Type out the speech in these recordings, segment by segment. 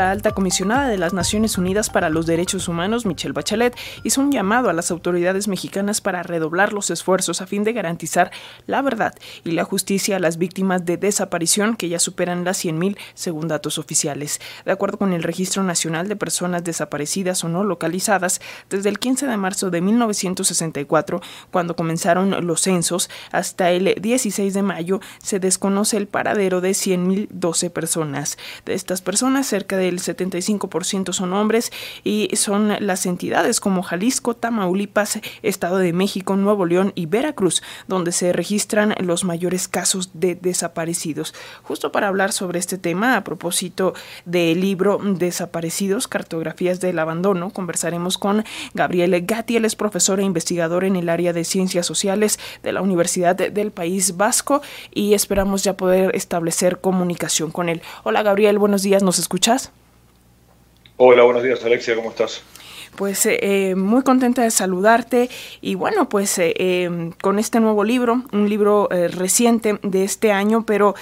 La alta comisionada de las Naciones Unidas para los Derechos Humanos, Michelle Bachelet, hizo un llamado a las autoridades mexicanas para redoblar los esfuerzos a fin de garantizar la verdad y la justicia a las víctimas de desaparición que ya superan las 100.000 según datos oficiales. De acuerdo con el Registro Nacional de Personas Desaparecidas o No Localizadas, desde el 15 de marzo de 1964, cuando comenzaron los censos, hasta el 16 de mayo, se desconoce el paradero de 100.012 personas. De estas personas, cerca de el 75% son hombres y son las entidades como Jalisco, Tamaulipas, Estado de México, Nuevo León y Veracruz, donde se registran los mayores casos de desaparecidos. Justo para hablar sobre este tema, a propósito del libro Desaparecidos, Cartografías del Abandono, conversaremos con Gabriel Gatti, él es profesor e investigador en el área de ciencias sociales de la Universidad del País Vasco y esperamos ya poder establecer comunicación con él. Hola Gabriel, buenos días, ¿nos escuchas? Hola, buenos días Alexia, ¿cómo estás? Pues eh, eh, muy contenta de saludarte y bueno, pues eh, em, con este nuevo libro, un libro reciente de este año, pero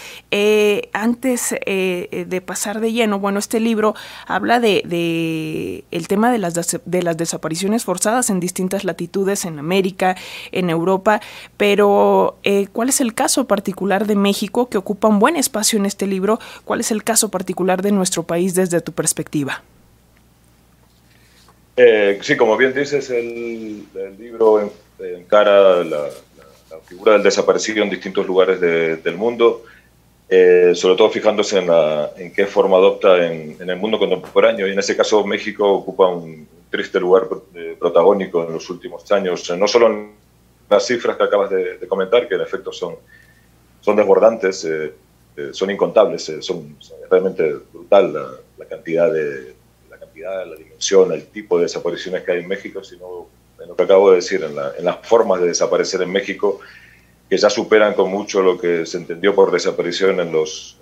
antes de pasar de lleno, bueno, este libro habla de, de el tema de las, de las desapariciones forzadas en distintas latitudes en América, en Europa, pero ¿cuál es el caso particular de México que ocupa un buen espacio en este libro? ¿Cuál es el caso particular de nuestro país desde tu perspectiva? Eh, sí, como bien dices, el, libro encara la, figura del desaparecido en distintos lugares del mundo, eh, sobre todo fijándose en, qué forma adopta en, el mundo contemporáneo. Y en ese caso México ocupa un triste lugar protagónico en los últimos años, no solo en las cifras que acabas de, comentar, que en efecto son, son desbordantes, eh, son incontables, son, realmente brutal la cantidad de la dimensión, el tipo de desapariciones que hay en México, sino en lo que acabo de decir, en, las formas de desaparecer en México, que ya superan con mucho lo que se entendió por desaparición en los,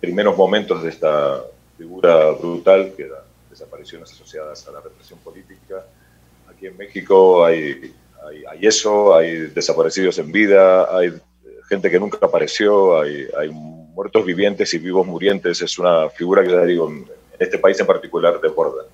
primeros momentos de esta figura brutal, que eran desapariciones asociadas a la represión política. Aquí en México hay, hay, eso, hay desaparecidos en vida, hay gente que nunca apareció, hay, hay muertos vivientes y vivos murientes. Es una figura que ya digo, este país en particular de Borda.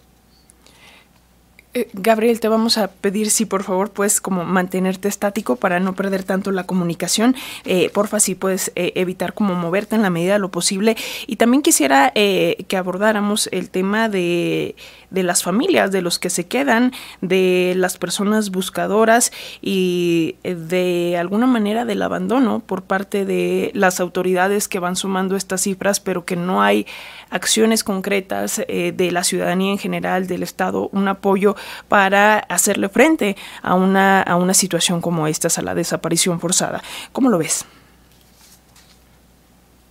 Eh, Gabriel, te vamos a pedir si por favor puedes como mantenerte estático para no perder tanto la comunicación. Eh, porfa, si puedes eh, evitar como moverte en la medida de lo posible. Y también quisiera que abordáramos el tema de, de, las familias, de los que se quedan, de las personas buscadoras y de alguna manera del abandono por parte de las autoridades que van sumando estas cifras, pero que no hay acciones concretas de la ciudadanía en general, del Estado, un apoyo para hacerle frente a una, a una situación como esta, a la desaparición forzada. ¿Cómo lo ves?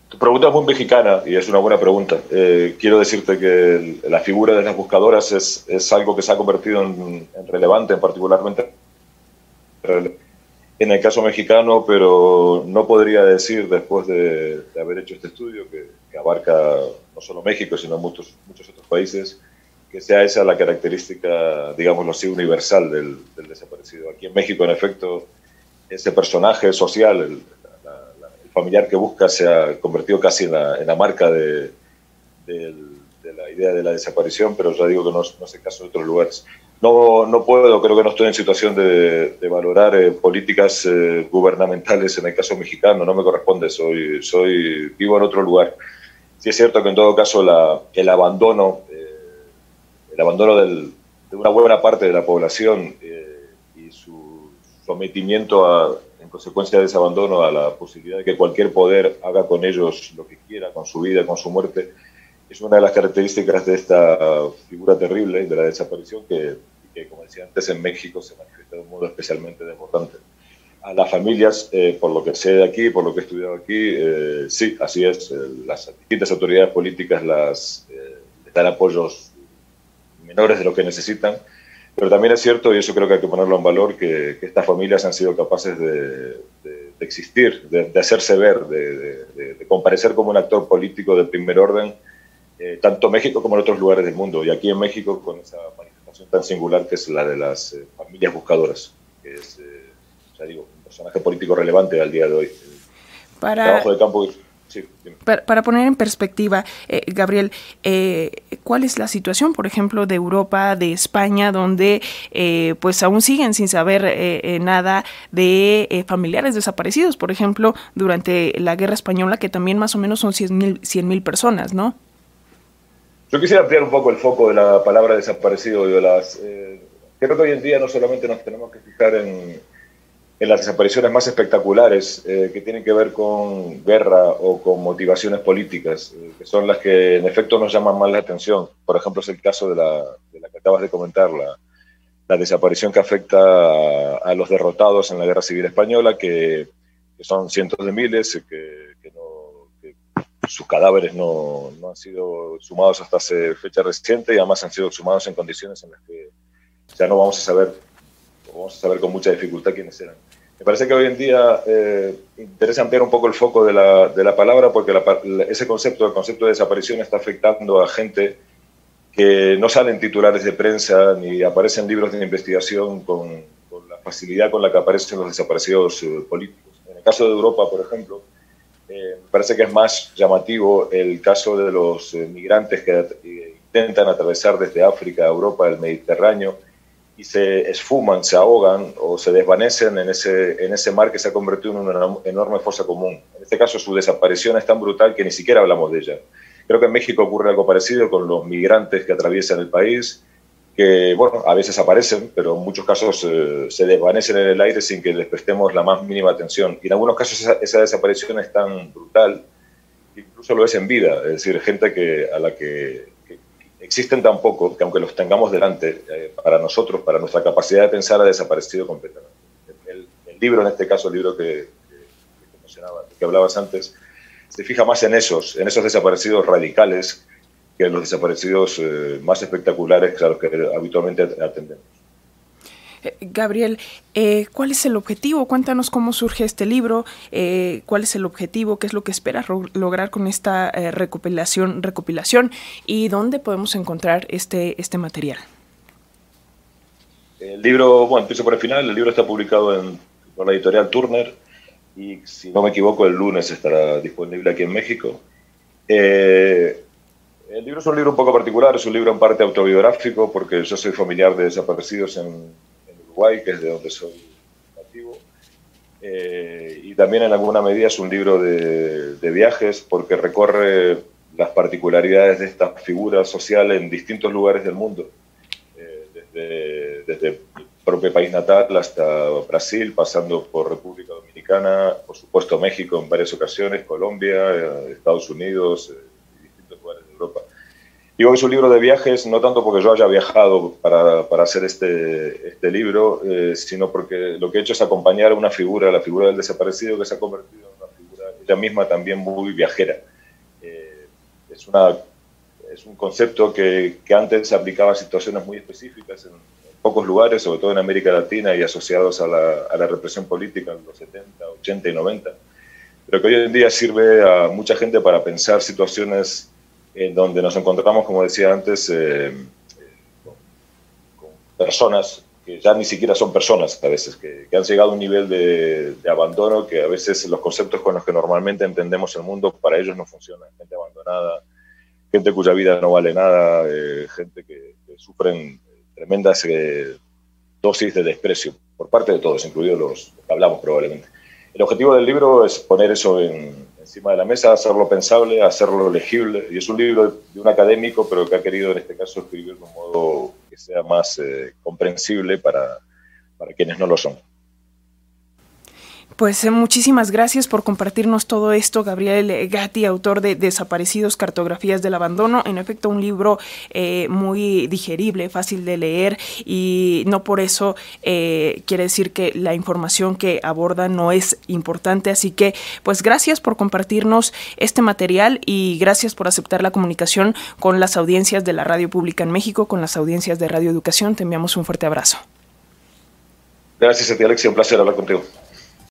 Tu pregunta es muy mexicana y es una buena pregunta. Eh, quiero decirte que la figura de las buscadoras es, es algo que se ha convertido en, relevante, en particularmente en el caso mexicano, pero no podría decir después de, haber hecho este estudio que, que, abarca no solo México, sino muchos, muchos otros países, que sea esa la característica, digámoslo así, universal del, desaparecido. Aquí en México, en efecto, ese personaje social, el, familiar que busca, se ha convertido casi en la, marca de, la idea de la desaparición, pero ya digo que no, no es el caso en otros lugares. No, no puedo, creo que no estoy en situación de, valorar eh, políticas eh, gubernamentales en el caso mexicano, no me corresponde, soy, soy vivo en otro lugar. Sí es cierto que en todo caso la, el abandono el abandono de una buena parte de la población eh, y su sometimiento a, en consecuencia de ese abandono a la posibilidad de que cualquier poder haga con ellos lo que quiera, con su vida, con su muerte, es una de las características de esta figura terrible de la desaparición que, como decía antes, en México se manifiesta de un modo especialmente desbordante. A las familias, eh, por lo que sé de aquí, por lo que he estudiado aquí, eh, sí, así es. las distintas autoridades políticas las, les dan apoyos menores de lo que necesitan. Pero también es cierto, y eso creo que hay que ponerlo en valor, que, estas familias han sido capaces de, existir, de, hacerse ver, de, comparecer como un actor político de primer orden, eh, tanto México como en otros lugares del mundo. Y aquí en México con esa manifestación tan singular que es la de las eh, familias buscadoras, que es, eh, ya digo, un personaje político relevante al día de hoy. Para... de campo para, poner en perspectiva, eh, Gabriel, eh, ¿cuál es la situación, por ejemplo, de Europa, de España, donde eh, pues aún siguen sin saber nada de familiares desaparecidos, por ejemplo, durante la guerra española, que también más o menos son 100 mil personas, ¿no? Yo quisiera ampliar un poco el foco de la palabra desaparecido. De las, creo que hoy en día no solamente nos tenemos que fijar en en las desapariciones más espectaculares eh, que tienen que ver con guerra o con motivaciones políticas, eh, que son las que en efecto nos llaman más la atención. Por ejemplo, es el caso de la, de la que acabas de comentar, la, la desaparición que afecta a, los derrotados en la Guerra Civil Española, que, que son cientos de miles, eh, que, que, no, que sus cadáveres no, no, han sido sumados hasta hace fecha reciente y además han sido sumados en condiciones en las que ya no vamos a saber, vamos a saber con mucha dificultad quiénes eran. Me parece que hoy en día eh, interesa ampliar un poco el foco de la, de la palabra porque ese concepto, el concepto de desaparición está afectando a gente que no salen titulares de prensa ni aparecen libros de investigación con, la facilidad con la que aparecen los desaparecidos eh, políticos. En el caso de Europa, por ejemplo, eh, me parece que es más llamativo el caso de los migrantes que intentan atravesar desde África a Europa el Mediterráneo y se esfuman, se ahogan o se desvanecen en ese, en ese mar que se ha convertido en una enorme fosa común. En este caso su desaparición es tan brutal que ni siquiera hablamos de ella. Creo que en México ocurre algo parecido con los migrantes que atraviesan el país, que bueno, a veces aparecen, pero en muchos casos eh, se desvanecen en el aire sin que les prestemos la más mínima atención. Y en algunos casos esa, esa desaparición es tan brutal, incluso lo es en vida, es decir, gente que, a la que existen tan poco que aunque los tengamos delante, eh, para nosotros, para nuestra capacidad de pensar, ha desaparecido completamente. El, libro, en este caso, el libro que, que, hablabas antes, se fija más en esos, en esos desaparecidos radicales que en los desaparecidos eh, más espectaculares a los que habitualmente atendemos. Eh, Gabriel, eh, ¿cuál es el objetivo? Cuéntanos cómo surge este libro, eh, cuál es el objetivo, qué es lo que esperas lograr con esta recopilación, recopilación y dónde podemos encontrar este, este material. El libro, bueno, empiezo por el final, el libro está publicado en, por la editorial Turner y si no me equivoco el lunes estará disponible aquí en México. el libro es un libro un poco particular, es un libro en parte autobiográfico porque yo soy familiar de desaparecidos en, que es de donde soy nativo. Eh, y también en alguna medida es un libro de, viajes porque recorre las particularidades de esta figura social en distintos lugares del mundo, eh, desde, desde, el propio país natal hasta Brasil, pasando por República Dominicana, por supuesto México en varias ocasiones, Colombia, eh, Estados Unidos y distintos lugares de Europa. Digo es un libro de viajes, no tanto porque yo haya viajado para, para hacer este, este libro, eh, sino porque lo que he hecho es acompañar a una figura, la figura del desaparecido, que se ha convertido en una figura ella misma también muy viajera. Eh, es, una, es un concepto que, que, antes se aplicaba a situaciones muy específicas en, pocos lugares, sobre todo en América Latina y asociados a la, a la represión política en los 70, 80 y 90, pero que hoy en día sirve a mucha gente para pensar situaciones en donde nos encontramos, como decía antes, eh, con, personas que ya ni siquiera son personas a veces, que, han llegado a un nivel de, abandono que a veces los conceptos con los que normalmente entendemos el mundo para ellos no funcionan. Gente abandonada, gente cuya vida no vale nada, eh, gente que, sufren tremendas eh, dosis de desprecio por parte de todos, incluidos los que hablamos probablemente. El objetivo del libro es poner eso en, encima de la mesa, hacerlo pensable, hacerlo legible. Y es un libro de un académico, pero que ha querido en este caso escribir de un modo que sea más eh, comprensible para, para quienes no lo son. Pues eh, muchísimas gracias por compartirnos todo esto, Gabriel Gatti, autor de Desaparecidos, Cartografías del Abandono. En efecto, un libro eh, muy digerible, fácil de leer y no por eso eh, quiere decir que la información que aborda no es importante. Así que, pues gracias por compartirnos este material y gracias por aceptar la comunicación con las audiencias de la Radio Pública en México, con las audiencias de Radio Educación. Te enviamos un fuerte abrazo. Gracias a ti. Un placer hablar contigo.